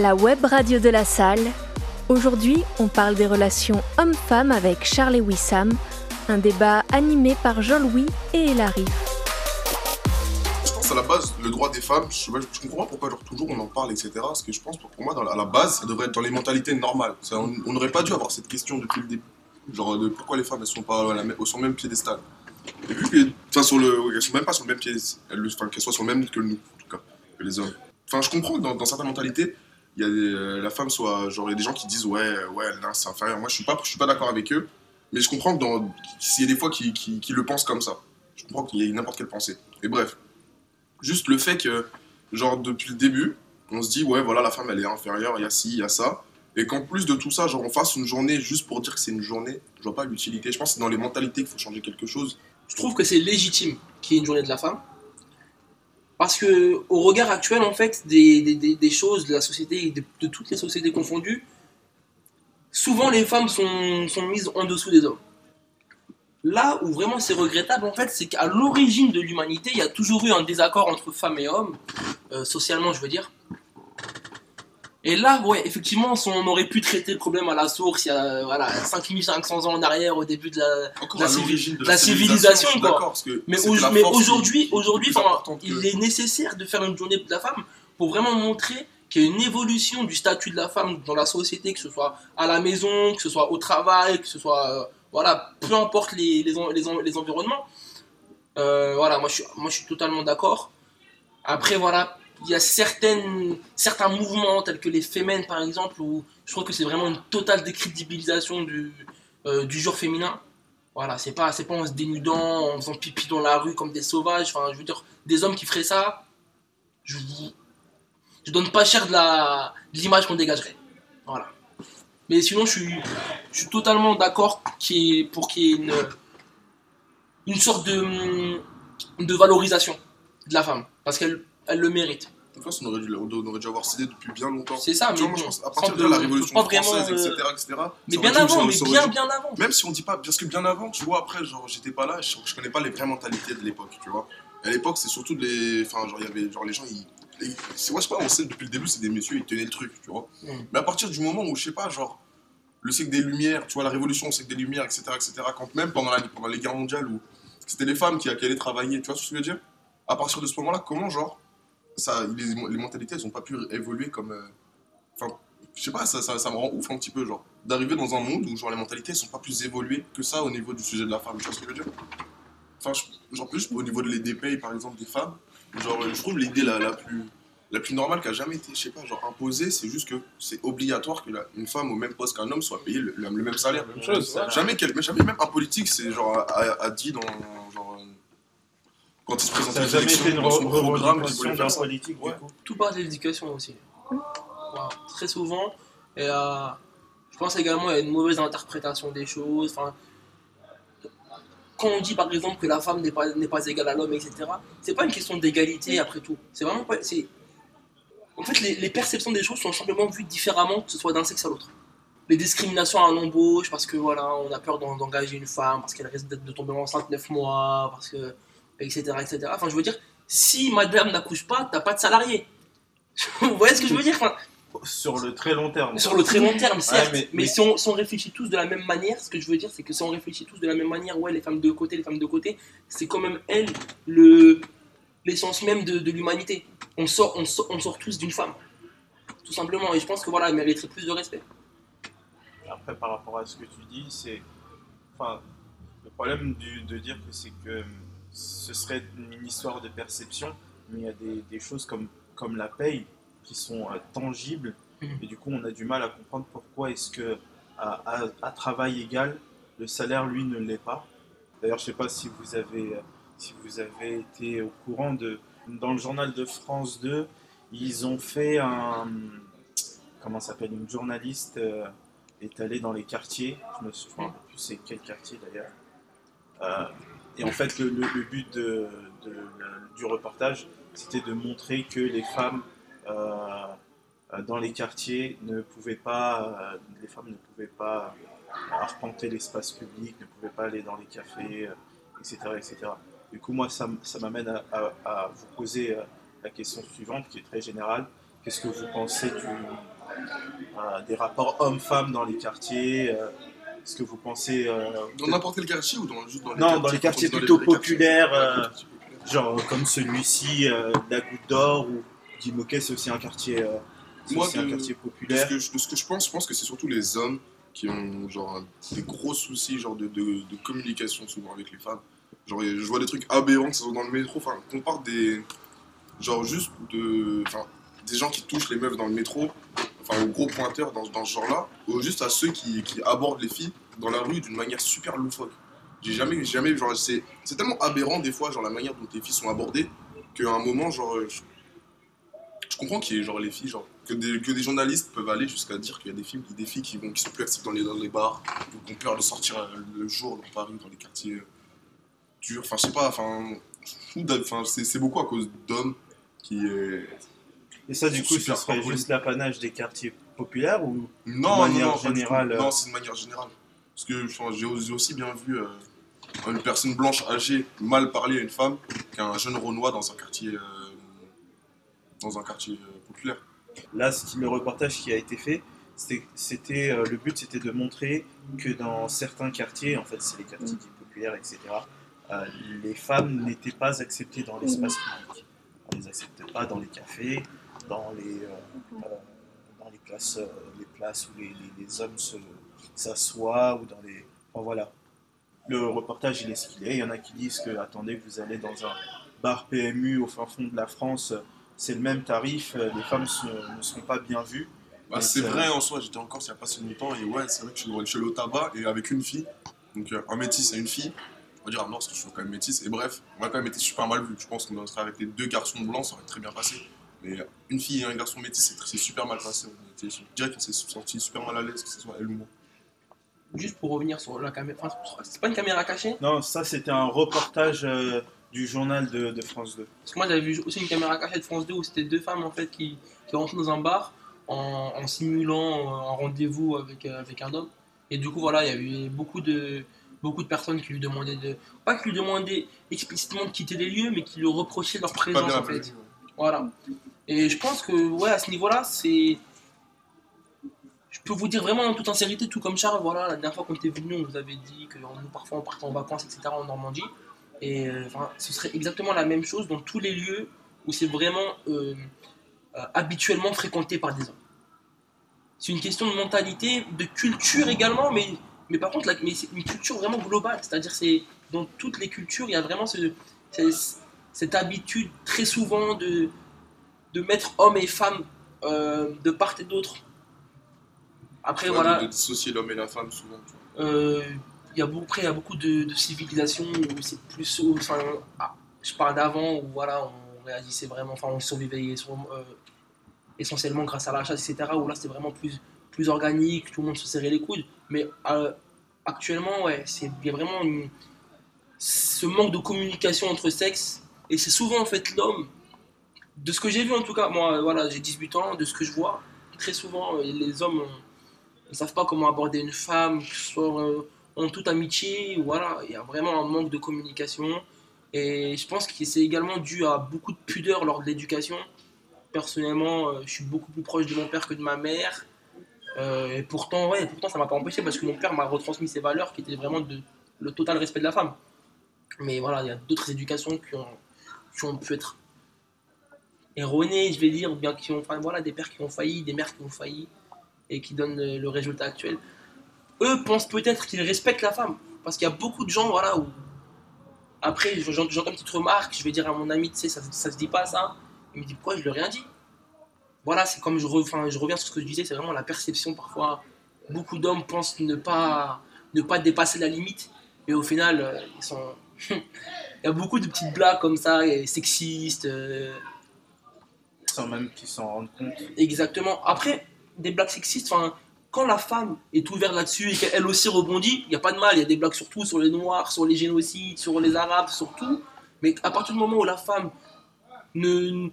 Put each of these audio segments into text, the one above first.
La web radio de la salle. Aujourd'hui, on parle des relations hommes-femmes avec Charles et Wissam, un débat animé par Jean-Louis et Hilary. Je pense à la base, le droit des femmes, je, comprends pourquoi toujours on en parle, etc. Parce que je pense pour moi, à la base, ça devrait être dans les mentalités normales. On n'aurait pas dû avoir cette question depuis le début. Genre, pourquoi les femmes, elles sont pas la au même piédestal. Et vu que, enfin, sur le, elles sont même pas sur le même pied, enfin, qu'elles soient sur le même que nous, en tout cas, que les hommes. Enfin, je comprends dans, dans certaines mentalités, il y a des, euh, la femme soit, genre, il y a des gens qui disent, ouais, euh, ouais, c'est inférieur. Moi, je suis pas, je suis pas d'accord avec eux, mais je comprends que s'il y a des fois qui, qui, qui le pensent comme ça. Je comprends qu'il y ait n'importe quelle pensée. Et bref, juste le fait que, genre, depuis le début, on se dit, ouais, voilà, la femme, elle est inférieure, il y a ci, il y a ça. Et qu'en plus de tout ça, genre, on fasse une journée juste pour dire que c'est une journée, je vois pas l'utilité. Je pense que c'est dans les mentalités qu'il faut changer quelque chose. Je trouve que c'est légitime qu'il y ait une journée de la femme. Parce que au regard actuel, en fait, des, choses de la société, de, toutes les sociétés confondues, souvent les femmes sont, sont mises en dessous des hommes. Là où vraiment c'est regrettable, en fait, c'est qu'à l'origine de l'humanité, il y a toujours eu un désaccord entre femmes et hommes, euh, socialement, je veux dire. Et là, ouais, effectivement, si on aurait pu traiter le problème à la source il y a voilà, 5500 ans en arrière, au début de la, Encore La à civi- l'origine de la civilisation, quoi. d'accord, parce que Mais, au- aujourd'hui, aujourd'hui, enfin, que- il est nécessaire de faire une journée de la femme pour vraiment montrer qu'il y a une évolution du statut de la femme dans la société, que ce soit à la maison, que ce soit au travail, que ce soit, euh, voilà, peu importe les, les, les, en- les environnements. Euh, voilà, moi je, suis, moi je suis totalement d'accord. Après, voilà, il y a certaines, certains mouvements tels que les Femmes par exemple, où je trouve que c'est vraiment une totale décrédibilisation du, euh, du genre féminin. Voilà, c'est pas, pas en se dénudant, en faisant pipi dans la rue comme des sauvages. Enfin, je veux dire, des hommes qui feraient ça, je vous. Je donne pas cher de la de l'image qu'on dégagerait. Voilà. Mais sinon, je suis, je suis totalement d'accord ait- pour qu'il y ait une, une sorte de, de valorisation de la femme. Parce qu'elle elle le mérite. De façon, on aurait dû, on aurait dû avoir cédé depuis bien longtemps. C'est ça, mais vois, moi, je bon, pense, à partir de là, la de- Révolution française, euh, etc., etc. Mais bien avant, mais bien, bien avant. Même si on dit pas, parce que bien avant, tu vois, après, genre, j'étais pas là, je, je connais pas les vraies mentalités de l'époque, tu vois. À l'époque, c'est surtout les. Enfin, genre, il y avait. Genre, les gens, ils. ils- c'est- ouais, je sais pas, on sait depuis le début, c'est des messieurs, ils tenaient le truc, tu vois. Mm. Mais à partir du moment où, je sais pas, genre, le siècle des Lumières, tu vois, la Révolution, le siècle des Lumières, etc., etc., quand même pendant, la, pendant les guerres mondiales où c'était les femmes qui, qui allaient travailler, tu vois ce que je veux dire? À partir de ce moment-là, comment, genre, ça, les, les mentalités, elles ont pas pu évoluer comme. euh, Enfin, je sais pas, ça, ça, ça me rend ouf un petit peu, genre, d'arriver dans un monde où, genre, les mentalités, elles sont pas plus évoluées que ça au niveau du sujet de la femme, tu vois ce que je veux dire? Enfin, je- genre, plus au niveau de des payes, par exemple, des femmes, genre, je trouve l'idée la, la plus. La plus normale qui a jamais été, je sais pas, genre imposée, c'est juste que c'est obligatoire que la- une femme au même poste qu'un homme soit payée le, le- le même salaire. Même chose. Jamais, quel- mais jamais même un politique, c'est genre a, a- a dit dans euh, quand il se présente Ça n'a aux jamais élections, été une dans son programme revendication voulait faire ça. politique, du Ouais. coup. tout part de l'éducation aussi. Très souvent, et, euh, je pense également a une mauvaise interprétation des choses. Enfin, quand on dit par exemple que la femme n'est pas, n'est pas égale à l'homme, etc., c'est pas une question d'égalité après tout. C'est vraiment pas. c'est- En fait, les, les perceptions des choses sont simplement vues différemment, que ce soit d'un sexe à l'autre. Les discriminations à l'embauche, parce que voilà, on a peur d'en- d'engager une femme, parce qu'elle risque d'être- de tomber enceinte 9 mois, parce que. Etc. etc. Enfin, je veux dire, si madame n'accouche pas, t'as pas de salarié. Vous voyez ce que je veux dire Enfin, Sur le très long terme. Sur le très long terme, certes, mais- mais, mais- si, on, si on réfléchit tous de la même manière, ce que je veux dire, c'est que si on réfléchit tous de la même manière, ouais, les femmes de côté, les femmes de côté, c'est quand même elles le l'essence même de, de l'humanité. On sort, on, sort, on sort tous d'une femme, tout simplement. Et je pense que voilà, elle mériterait plus de respect. Après, par rapport à ce que tu dis, c'est. Enfin, le problème du- de dire que c'est que ce serait une histoire de perception, mais il y a des, des choses comme, comme la paye qui sont euh, tangibles, Mhm. et du coup, on a du mal à comprendre pourquoi est-ce que, à, à- à travail égal, le salaire, lui, ne l'est pas. D'ailleurs, je ne sais pas si vous avez, euh, si vous avez été au courant de. Dans le journal de France 2, ils ont fait un. Comment s'appelle Une journaliste. euh, est allée dans les quartiers. Je me souviens plus c'est quel quartier d'ailleurs. Euh, et en fait, le, but du reportage, c'était de montrer que les femmes euh, euh, dans les quartiers ne pouvaient pas, euh, les femmes ne pouvaient pas arpenter l'espace public, ne pouvaient pas aller dans les cafés, etc., etc. Du coup, moi, ça, m'amène à, vous poser la question suivante, qui est très générale. Qu'est-ce que vous pensez des rapports hommes-femmes dans les quartiers Est-ce que vous pensez euh, Dans n'importe quel quartier ou dans, juste dans les Non, quartiers dans les quartiers plutôt les populaires, euh, quartiers populaires. genre comme celui-ci, euh, la Goutte d'Or ou Guimauquet, c'est aussi un quartier, euh, Moi, aussi un de- quartier De populaire. ce, que de ce que je pense, je pense que c'est surtout les hommes qui ont genre des gros soucis genre de, de, de communication souvent avec les femmes. Genre je vois des trucs aberrants que ce soit dans le métro, enfin qu'on parle des genre juste de enfin des gens qui touchent les meufs dans le métro, enfin aux gros pointeurs dans, dans ce genre-là, ou juste à ceux qui, qui abordent les filles dans la rue d'une manière super loufoque. J'ai jamais jamais genre c'est tellement aberrant des fois genre la manière dont les filles sont abordées qu'à un moment genre je, comprends qu'il y ait genre les filles genre que des, que des journalistes peuvent aller jusqu'à dire qu'il y a des filles, des filles qui, vont, qui sont plus actives dans les, dans les bars, qui ont peur de sortir euh, le jour dans Paris, dans les quartiers euh, durs. Enfin, je sais pas, enfin, c'est c'est beaucoup à cause d'hommes qui. Et ça, du coup, ce serait juste l'apanage des quartiers populaires ou Non, manière non, générale, euh, Non, c'est de manière générale. Parce que j'ai aussi- bien vu euh, une personne blanche âgée mal parler à une femme qu'un jeune Renoir dans un quartier, euh, dans un quartier euh, populaire. Là, ce qui- le reportage qui a été fait, c'était, le but c'était de montrer que dans certains quartiers, en fait c'est les quartiers dits populaires, etc., les femmes n'étaient pas acceptées dans l'espace public. On ne les acceptait pas dans les cafés, dans les, euh, dans les, places, euh, les places où les, les- les hommes s'assoient, ou dans les... Enfin, voilà. Le reportage, il est ce qu'il est. Il y en a qui disent que, attendez, vous allez dans un bar PMU au fin fond de la France, c'est le même tarif, euh, les femmes sont- ne sont pas bien vues. Bah, c'est vrai en soi, j'étais en Corse il n'y a pas si longtemps et ouais, c'est vrai que je suis, allé au tabac et avec une fille, donc un métis et une fille. On va dire ah non, parce que je suis quand même métis. Et bref, on a quand même été super mal vu. Je pense qu'on serait avec les deux garçons blancs, ça aurait très bien passé. Mais une fille et un garçon métis, c'est- super mal passé. On était, je dirais qu'on s'est senti super mal à l'aise, que ce soit elle ou moi. Juste pour revenir sur la caméra. Enfin, c'est pas une caméra cachée? Non, ça c'était un reportage euh, du journal de, de France 2. Parce que moi j'avais vu aussi une caméra cachée de France 2 où c'était deux femmes en fait qui, qui rentraient dans un bar en, en simulant euh, un rendez-vous avec, euh, avec un homme. Et du coup voilà, il y avait beaucoup de, beaucoup de personnes qui lui demandaient de. Pas qui lui demandaient explicitement de quitter les lieux, mais qui lui reprochaient leur présence en fait. Voilà. Et je pense que, ouais, à ce niveau-là, c'est. Je peux vous dire vraiment en toute sincérité, tout comme Charles, voilà, la dernière fois qu'on était venu, on vous avait dit que nous, parfois, on partait en vacances, etc., en Normandie. Et euh, ce serait exactement la même chose dans tous les lieux où c'est vraiment euh, euh, habituellement fréquenté par des hommes. C'est une question de mentalité, de culture également, mais, mais par contre, c'est une culture vraiment globale. C'est-à-dire, c'est dans toutes les cultures, il y a vraiment ce- cette habitude très souvent de, de mettre hommes et femmes euh, de part et d'autre. Après, Ouais, voilà, de, de dissocier l'homme et la femme souvent. euh, il y a beaucoup, après, il y a beaucoup de, de civilisations où c'est plus. Enfin, ah, je parle d'avant où voilà, on réagissait vraiment, enfin, on survivait sur- euh, essentiellement grâce à la chasse, etc. Où là, c'était vraiment plus, plus organique, tout le monde se serrait les coudes. Mais euh, actuellement, ouais, il y a vraiment une- ce manque de communication entre sexes. Et c'est souvent en fait l'homme, de ce que j'ai vu en tout cas, moi, voilà, j'ai 18 ans, de ce que je vois, très souvent, euh, les hommes. ne savent pas comment aborder une femme, euh, en toute amitié, voilà, il y a vraiment un manque de communication. Et je pense que c'est également dû à beaucoup de pudeur lors de l'éducation. Personnellement, euh, je suis beaucoup plus proche de mon père que de ma mère. Et pourtant, ouais, pourtant, ça m'a pas empêché parce que mon père m'a retransmis ses valeurs qui étaient vraiment de, le total respect de la femme. Mais voilà, il y a d'autres éducations qui ont pu être erronées, je vais dire, bien qui ont, enfin, voilà, des pères qui ont failli, des mères qui ont failli et qui donnent le, résultat actuel. Eux pensent peut-être qu'ils respectent la femme. Parce qu'il y a beaucoup de gens, voilà, où. Après, j'entends une petite remarque, je vais dire à mon ami, tu sais, ça, ça se dit pas ça. Il me dit, pourquoi je lui ai rien dit? Voilà, c'est comme je, re- je reviens sur ce que je disais, c'est vraiment la perception parfois. Beaucoup d'hommes pensent ne pas, ne pas dépasser la limite, et au final, euh, ils sont. Il y a beaucoup de petites blagues comme ça, sexistes, euh, Sans même qu'ils s'en rendent compte. Exactement. Après, des blagues sexistes, enfin, quand la femme est ouverte là-dessus et qu'elle aussi rebondit, il n'y a pas de mal. Il y a des blagues sur tout, sur les noirs, sur les génocides, sur les arabes, sur tout. Mais à partir du moment où la femme ne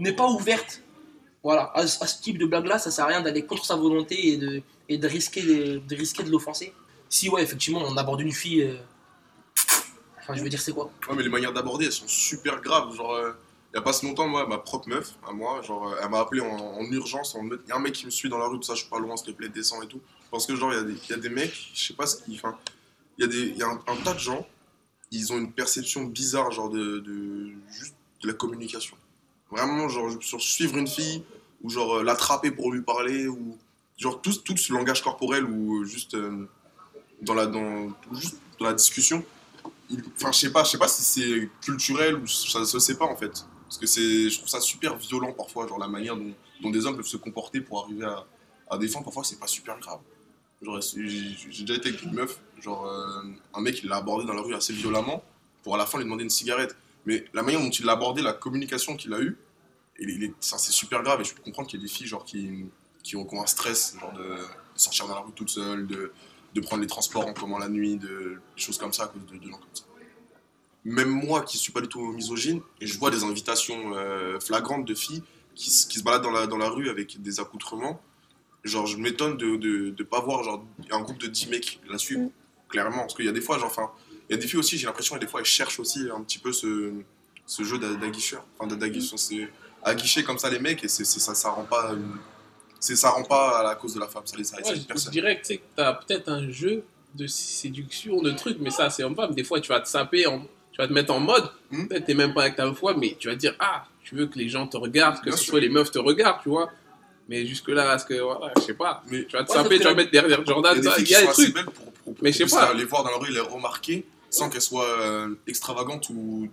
n'est pas ouverte, voilà, à, à ce type de blague-là, ça sert à rien d'aller contre sa volonté et de, et de risquer de, de risquer de l'offenser. Si ouais, effectivement, on aborde une fille, euh, enfin, je veux dire, c'est quoi? Ouais, mais les manières d'aborder, elles sont super graves. Genre, euh, il y a pas si longtemps, moi, ma propre meuf, à moi, genre, euh, elle m'a appelé en, en urgence, en il y a un mec qui me suit dans la rue, tout ça, je suis pas loin, s'il te plaît, descends et tout. Parce que, genre, il y, y a des mecs, je sais pas ce qu'ils. Il y a, des, y a un, tas de gens, ils ont une perception bizarre, genre, de, de de la communication. Vraiment, genre, sur suivre une fille, ou genre, euh, l'attraper pour lui parler, ou. Genre, tout, tout ce langage corporel, ou euh, juste. dans la, dans, juste dans la discussion. Enfin, je sais pas, je sais pas si c'est culturel ou ça se sait pas en fait. Parce que c'est, je trouve ça super violent parfois, genre la manière dont, des hommes peuvent se comporter pour arriver à, fins, parfois c'est pas super grave. J'ai déjà été avec une meuf, genre euh, un mec il l'a abordé dans la rue assez violemment pour à la fin lui demander une cigarette. Mais la manière dont il l'a abordé, la communication qu'il a eue, ça, c'est super grave et je peux comprendre qu'il y a des filles genre qui, qui, ont, un stress, genre de sortir dans la rue toute seule, de, de prendre les transports en commun la nuit, de, choses comme ça à cause de, de gens comme ça même moi qui suis pas du tout misogyne, et je vois des invitations euh, flagrantes de filles qui, qui se baladent dans la, dans la rue avec des accoutrements, genre je m'étonne de, de, de pas voir genre un groupe de 10 mecs la suivre, Mm. clairement, parce qu'il y a des fois, genre, enfin, il y a des filles aussi, j'ai l'impression, et des fois elles cherchent aussi un petit peu ce, ce jeu d'a- d'aguicheur, enfin d'aguicheur, c'est aguicher comme ça les mecs, et c'est c'est- ça, ça rend pas, une- c'est ça rend pas à la cause de la femme, ça les ça Ouais, je, je personne. dirais que tu sais, que t'as peut-être un jeu de séduction, de trucs, mais ça, c'est homme-femme. Des fois, tu vas te saper, en- tu vas te mettre en mode. Hmm. Peut-être t'es même pas avec ta foi, mais tu vas dire Ah, tu veux que les gens te regardent, que Bien ce sûr. soit les meufs te regardent, tu vois. Mais jusque-là, est-ce que, voilà, je sais pas. Mais Tu vas te Ouais, saper, tu vas mettre derrière Il Jordan, y a des ça, il y a des trucs. pour, pour, pour Mais je sais pas. les voir dans la rue les remarquer sans qu'elles soient euh, extravagantes ou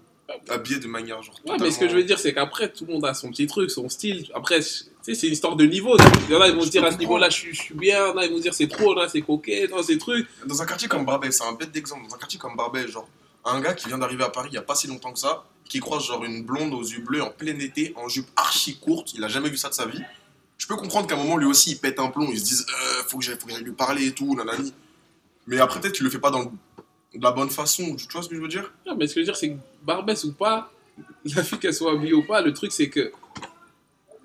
habillées de manière genre. Ouais, mais ce que je veux dire, c'est qu'après, tout le monde a son petit truc, son style. Après, tu sais, c'est une histoire de niveau. Il y en a, ils vont se dire à ce niveau-là, je suis, je suis bien. Là, ils vont se dire c'est trop, là, c'est coquet, non, c'est truc. Dans un quartier comme Barbès, c'est un bête d'exemple. Dans un quartier comme Barbès, genre, un gars qui vient d'arriver à Paris il y a pas si longtemps que ça, qui croise genre une blonde aux yeux bleus en plein été, en jupe archi courte, il a jamais vu ça de sa vie. Je peux comprendre qu'à un moment, lui aussi, il pète un plomb, il se dise, euh, faut que j'aille lui parler et tout, nanani. Mais après, peut-être tu le fais pas dans de la bonne façon, tu vois ce que je veux dire? Non, mais ce que je veux dire, c'est que Barbès ou pas, la fille qu'elle soit habillée ou pas, le truc c'est que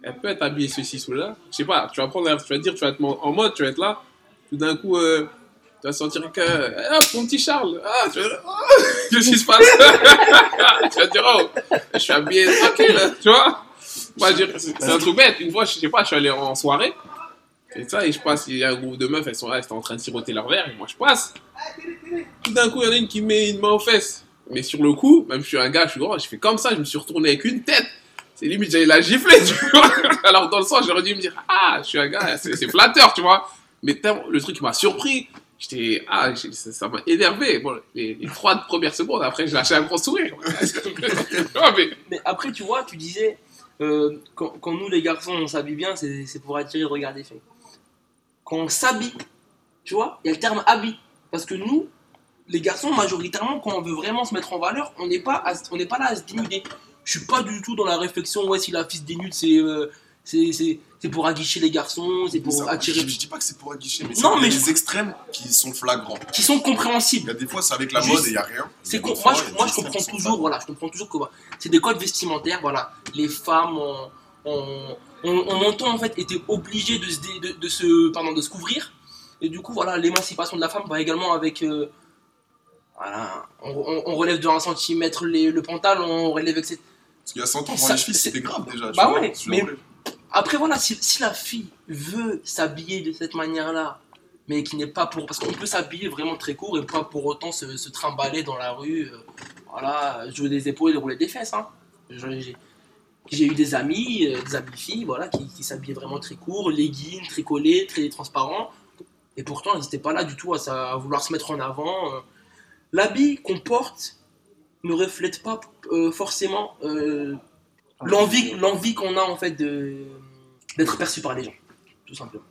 elle peut être habillée ceci là. Je sais pas, tu vas prendre, tu vas dire, tu vas être en mode, tu vas être là, tout d'un coup, euh, tu vas sentir que, ah, mon petit Charles, ah, tu vas, ah, qu'est-ce qui se passe? Tu vas dire, oh, je suis habillé tranquille, tu vois Moi, dire, C'est un truc bête. Une fois, je sais pas, je suis allé en soirée. Et ça, et je passe, il y a un groupe de meufs, elles sont là, elles étaient en train de siroter leur verre, et moi je passe. Tout d'un coup, il y en a une qui met une main aux fesses. Mais sur le coup, même je suis un gars, je suis grand, je fais comme ça, je me suis retourné avec une tête. C'est limite, j'allais la gifler, tu vois. Alors dans le sens, j'aurais dû me dire, ah, je suis un gars, c'est flatteur, tu vois. Mais le truc m'a surpris. J'étais, ah, ça m'a énervé. Bon, les, les trois premières secondes, après, je lâchais un gros sourire. Mais Mais après, tu vois, tu disais, euh, quand, quand nous les garçons on s'habille bien, c'est c'est pour attirer le regard des filles. Quand on s'habille, tu vois, il y a le terme habit. Parce que nous, les garçons, majoritairement, quand on veut vraiment se mettre en valeur, on n'est pas, à on pas là à se dénuder. Je suis pas du tout dans la réflexion, ouais, si la fille se dénude, c'est euh, c'est- pour aguicher les garçons, c'est pour Ça, attirer. je, je dis pas que c'est pour aguicher, mais c'est je- extrêmes qui sont flagrants. qui sont Il y compréhensibles. a des fois, c'est avec la Juste, mode et il y a rien. Y a con- moi, je, moi, je comprends toujours, voilà, je comprends toujours que voilà, c'est des codes vestimentaires, voilà, les femmes, on, on, on, on entend en fait étaient obligées de se, dé- de, de se, pardon, de se couvrir, et du coup voilà, l'émancipation de la femme va également avec, euh, voilà, on, on- on relève de 1 cm les, le pantalon, on relève cette... Parce qu'il y a 100 ans, pour les filles, c'était grave déjà. Bah vois, ouais, mais-. Après voilà, si, la fille veut s'habiller de cette manière-là, mais qui n'est pas pour... Parce qu'on peut s'habiller vraiment très court et pas pour autant se, se trimballer dans la rue, euh, voilà, jouer des épaules et rouler des fesses. Hein. J'ai eu des amis, euh, des amis filles, voilà, qui, s'habillaient vraiment très court, leggings, très collés, très transparents. Et pourtant, elles n'étaient pas là du tout à, vouloir se mettre en avant. euh. L'habit qu'on porte ne reflète pas forcément l'envie l'envie qu'on a en fait de d'être perçu par les gens, tout simplement.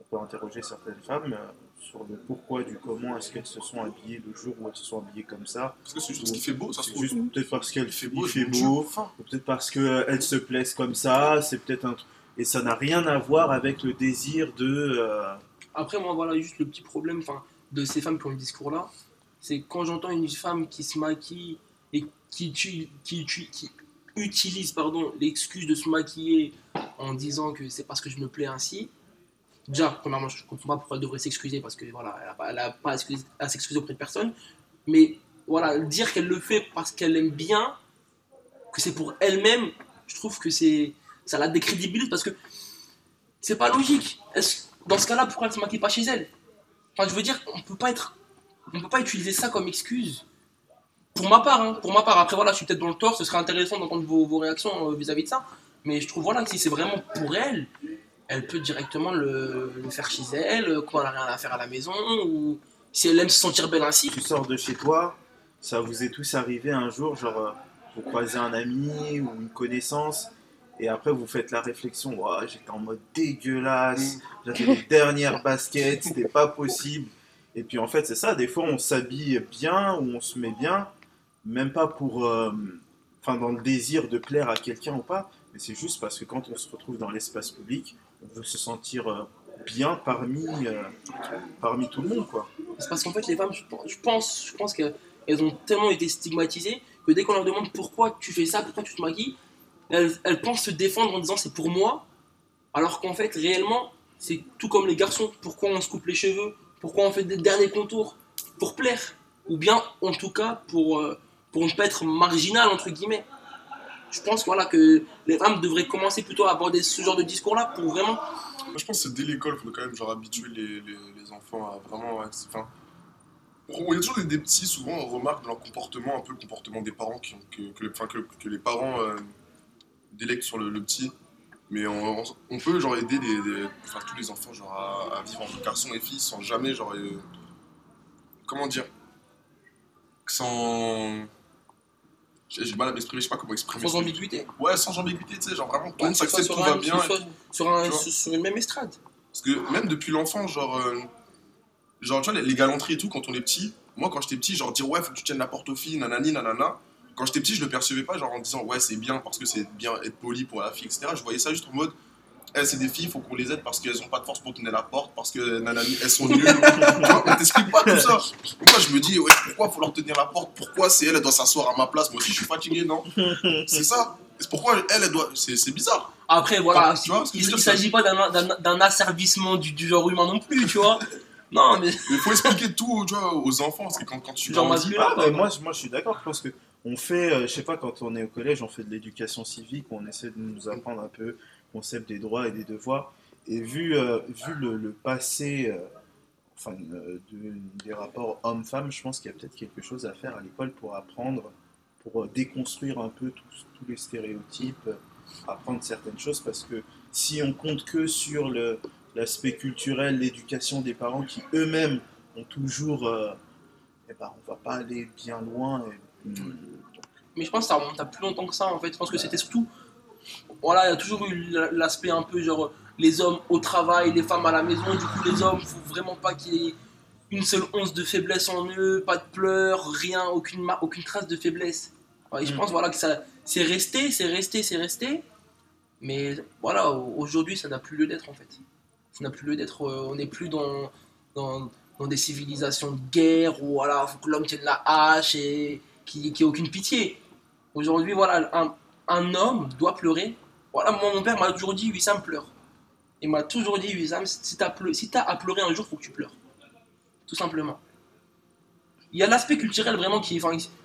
On peut interroger certaines femmes euh, sur le pourquoi du comment est-ce qu'elles se sont habillées le jour où elles se sont habillées comme ça. Parce que c'est juste ce qui fait beau, ça se C'est trouve. juste peut-être parce qu'elle fait beau, fait peut-être parce qu'elles se plaisent comme ça, c'est peut-être un truc. Et ça n'a rien à voir avec le désir de. euh, Après, moi, voilà, juste le petit problème enfin, de ces femmes qui ont le discours-là, c'est quand j'entends une femme qui se maquille et qui, tu- qui, tu- qui utilise pardon, l'excuse de se maquiller en disant que c'est parce que je me plais ainsi. Déjà, premièrement, je comprends pas pourquoi elle devrait s'excuser parce que voilà, elle n'a pas, à s'excuser- auprès de personne. Mais voilà, dire qu'elle le fait parce qu'elle aime bien, que c'est pour elle-même, je trouve que c'est ça la décrédibilise parce que c'est pas logique. Dans ce cas-là, pourquoi elle se maquille pas chez elle? Enfin, je veux dire, on peut pas être, on peut pas utiliser ça comme excuse. Pour ma part, hein, pour ma part. Après voilà, je suis peut-être dans le tort. Ce serait intéressant d'entendre vos, vos réactions euh, vis-à-vis de ça. Mais je trouve voilà que si c'est vraiment pour elle, elle peut directement le, le faire chez elle euh, quand elle a rien à faire à la maison ou si elle aime se sentir belle ainsi. Tu sors de chez toi, ça vous est tous arrivé un jour, genre euh, vous croisez un ami ou une connaissance, et après vous faites la réflexion, j'étais en mode dégueulasse, j'avais les dernières baskets, c'était pas possible. Et puis en fait c'est ça, des fois on s'habille bien ou on se met bien, même pas pour, euh, enfin dans le désir de plaire à quelqu'un ou pas, mais c'est juste parce que quand on se retrouve dans l'espace public, on veut se sentir euh, bien parmi, euh, parmi tout le monde quoi. C'est parce qu'en fait, les femmes, je pense- je pense, qu'elles ont tellement été stigmatisées que dès qu'on leur demande pourquoi tu fais ça, pourquoi tu te maquilles, elles, elles pensent se défendre en disant c'est pour moi, alors qu'en fait, réellement, c'est tout comme les garçons. Pourquoi on se coupe les cheveux? Pourquoi on fait des derniers contours? Pour plaire. Ou bien, en tout cas, pour, pour ne pas être marginal, entre guillemets. Je pense voilà, que les femmes devraient commencer plutôt à aborder ce genre de discours-là pour vraiment Moi, je pense que dès l'école qu'il faut quand même genre, habituer les, les, enfants à vraiment. Enfin, il y a toujours des, petits, souvent, on remarque dans leur comportement, un peu le comportement des parents, qui que, que, les- parents euh, délectent sur le, petit. Mais on, peut genre, aider tous les enfants genre, à, à vivre entre garçons et filles sans jamais. Genre, euh, comment dire Sans. J'ai du mal à m'exprimer, je sais pas comment exprimer. sans ambiguïté. Ouais, sans ambiguïté, tu sais, genre vraiment tout le monde s'accepte, tout va bien. sur une même estrade. Parce que même depuis l'enfant, genre, euh, genre, tu vois, les, les galanteries et tout, quand on est petit, moi, quand j'étais petit, genre, dire ouais, faut que tu tiennes la porte aux filles, nanani, nanana. Quand j'étais petit, je le percevais pas, genre, en disant ouais, c'est bien parce que c'est bien être poli pour la fille, etc. Je voyais ça juste en mode, eh, c'est des filles, faut qu'on les aide parce qu'elles ont pas de force pour tenir la porte, parce que nanani, elles sont nulles. on t'explique pas tout ça. Et moi, je me dis, ouais, pourquoi faut leur tenir la porte? Pourquoi c'est elle, elle doit s'asseoir à ma place? Moi aussi, je suis fatigué, non? C'est ça. C'est pourquoi elle, elle doit. C'est c'est bizarre. Après, voilà, tu vois il ne s'agit pas d'un- d'un d'un asservissement du, du genre humain non plus, tu vois. Non, mais Mais faut expliquer tout, tu vois, aux enfants, parce que quand, quand tu genre grandis, masculin. Ah, moi, je- moi, je suis d'accord. Je pense que on fait, euh, je sais pas, quand on est au collège, on fait de l'éducation civique, on essaie de nous apprendre un peu concept des droits et des devoirs. Et vu, euh, vu le, le passé, euh, enfin, euh, de- des rapports hommes-femmes, je pense qu'il y a peut-être quelque chose à faire à l'école pour apprendre, pour déconstruire un peu tous, tous les stéréotypes, apprendre certaines choses, parce que si on compte que sur le- l'aspect culturel, l'éducation des parents qui eux-mêmes ont toujours euh, eh ben, on va pas aller bien loin. Et, mm, Mais je pense que ça remonte à plus longtemps que ça, en fait. Je pense que c'était surtout. Voilà, il y a toujours eu l'aspect un peu genre les hommes au travail, les femmes à la maison. Du coup, les hommes, faut vraiment pas qu'il y ait une seule once de faiblesse en eux, pas de pleurs, rien, aucune, aucune trace de faiblesse. Ouais, je Mm. pense voilà, que ça c'est resté, c'est resté, c'est resté. Mais voilà, au- aujourd'hui, ça n'a plus lieu d'être en fait. Ça n'a plus lieu d'être. euh, on n'est plus dans, dans, dans des civilisations de guerre où voilà, faut que l'homme tienne la hache et qu'il n'y ait aucune pitié. Aujourd'hui, voilà, un, un homme doit pleurer. Voilà, moi, mon père m'a toujours dit Wissam pleure. Il m'a toujours dit Wissam, si t'as si t'as à pleurer un jour, faut que tu pleures. Tout simplement. Il y a l'aspect culturel vraiment qui.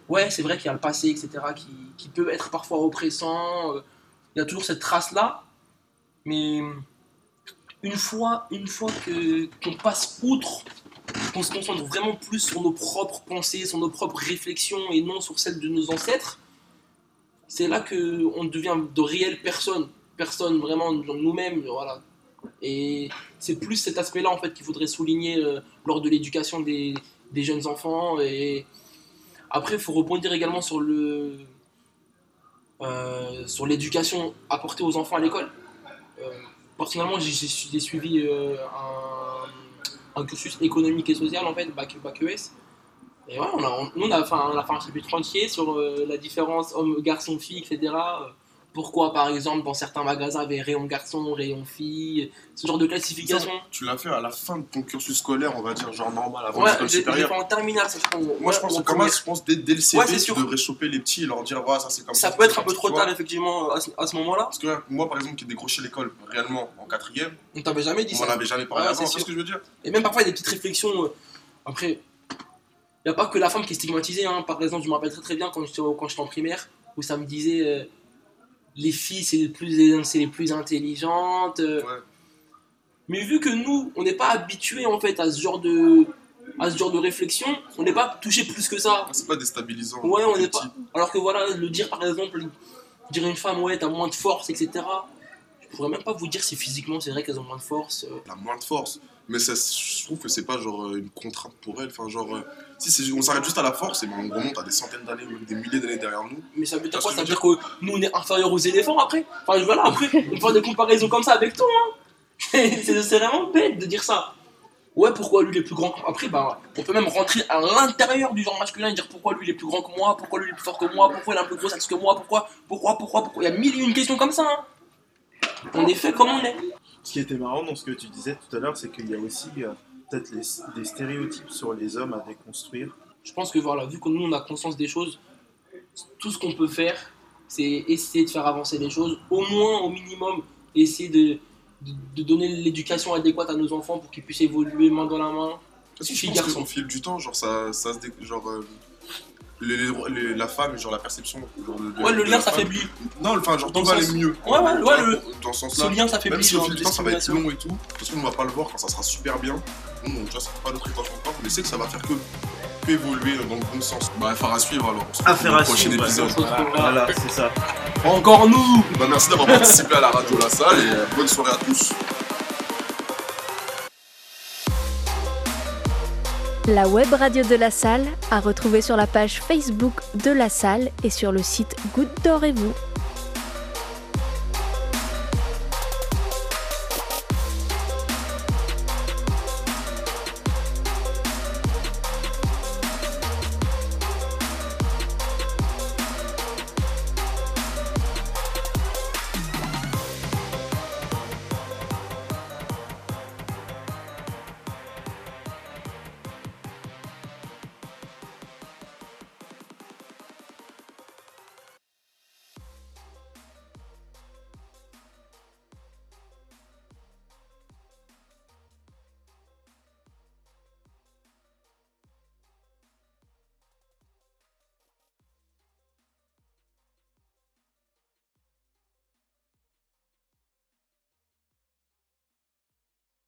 Ouais, c'est vrai qu'il y a le passé, etc., qui, qui peut être parfois oppressant. euh, Il y a toujours cette trace-là. Mais une fois, une fois qu'on passe outre, qu'on se concentre vraiment plus sur nos propres pensées, sur nos propres réflexions et non sur celles de nos ancêtres, c'est là que on devient de réelles personnes, personnes vraiment nous-mêmes. Et c'est plus cet aspect-là en fait qu'il faudrait souligner euh, lors de l'éducation des, jeunes enfants. Et après, il faut rebondir également euh, sur l'éducation apportée aux enfants à l'école. Euh, personnellement, j'ai suivi un, un cursus économique et social en fait, bac, bac ES. Et ouais, on a, on, on a, fait un, on a fait un chapitre entier sur euh, la différence homme, garçon, fille, etc. Euh, Pourquoi, par exemple, dans certains magasins, il y avait rayon garçon, rayon fille, ce genre de classification. tu l'as fait à la fin de ton cursus scolaire, on va dire, genre normal, avant Ouais, l'école supérieure. en terminale, ça, je. Moi, je Ouais, pense en que comme je pense dès, dès le CV, Ouais, tu devrais choper les petits et leur dire, ouais, ça c'est comme ça. Ça peut être un peu trop tard, effectivement, à ce, à ce moment-là. Parce que moi, par exemple, qui ai décroché l'école réellement en quatrième, On t'avait jamais dit on ça. avait jamais parlé avant, c'est ce que je veux dire Et même parfois, il y a des petites réflexions. euh, après, n'y a pas que la femme qui est stigmatisée. hein. Par exemple, je me rappelle très très bien quand j'étais quand j'étais en primaire, où ça me disait euh, les filles, c'est les plus, c'est les plus intelligentes. euh. Ouais. Mais vu que nous, on n'est pas habitués en fait à ce genre de, à ce genre de réflexion, on n'est pas touché plus que ça. Ah, C'est pas déstabilisant. Ouais, on n'est pas. Alors que voilà, le dire par exemple, dire à une femme, ouais, t'as moins de force, etc. Je pourrais même pas vous dire si physiquement c'est vrai qu'elles ont moins de force. euh. Elle a moins de force. Mais ça, je trouve que c'est pas genre euh, une contrainte pour elle. Enfin, genre, euh, si on s'arrête juste à la force, et ben on remonte à des centaines d'années, même des milliers d'années derrière nous. Mais ça veut dire quoi? que Ça veut dire que nous on est inférieurs aux éléphants après? Enfin voilà, après, on fait des comparaisons comme ça avec tout, hein C'est vraiment bête de dire ça. Ouais, pourquoi lui il est plus grand que moi? Après, bah, on peut même rentrer à l'intérieur du genre masculin et dire pourquoi lui il est plus grand que moi, pourquoi lui il est plus fort que moi, pourquoi il a un plus gros axe que moi, pourquoi, pourquoi, pourquoi, pourquoi? Il y a mille et une questions comme ça, hein On est fait comme on est? Ce qui était marrant dans ce que tu disais tout à l'heure, c'est qu'il y a aussi euh, peut-être des stéréotypes sur les hommes à déconstruire. Je pense que voilà, vu que nous on a conscience des choses, tout ce qu'on peut faire, c'est essayer de faire avancer les choses, au moins au minimum, essayer de donner l'éducation adéquate à nos enfants pour qu'ils puissent évoluer main dans la main. Parce que je pense qu'au fil du temps, genre, ça, ça se dé- genre, euh, les- les- les- la femme, genre, la perception. Genre, de- de- Ouais, le de lien s'affaiblit. Non, enfin, genre, tout va aller mieux. Ouais, ouais, ouais, le- Dans ce Ce sens-là. lien s'affaiblit. Même si au fil du temps ça va être long et tout, parce qu'on ne va pas le voir quand ça sera super bien. Nous, donc, déjà, ça fait pas de prétention encore, mais c'est que ça va faire que, évoluer dans le bon sens. Bah, affaire à suivre alors. On se retrouve Affaire à le prochain suivre, épisode. Voilà, c'est ça. Encore nous Bah, merci d'avoir participé à la radio La Salle et euh, bonne soirée à tous. La web radio de la salle à retrouver sur la page Facebook de la salle et sur le site Goutte d'or et vous.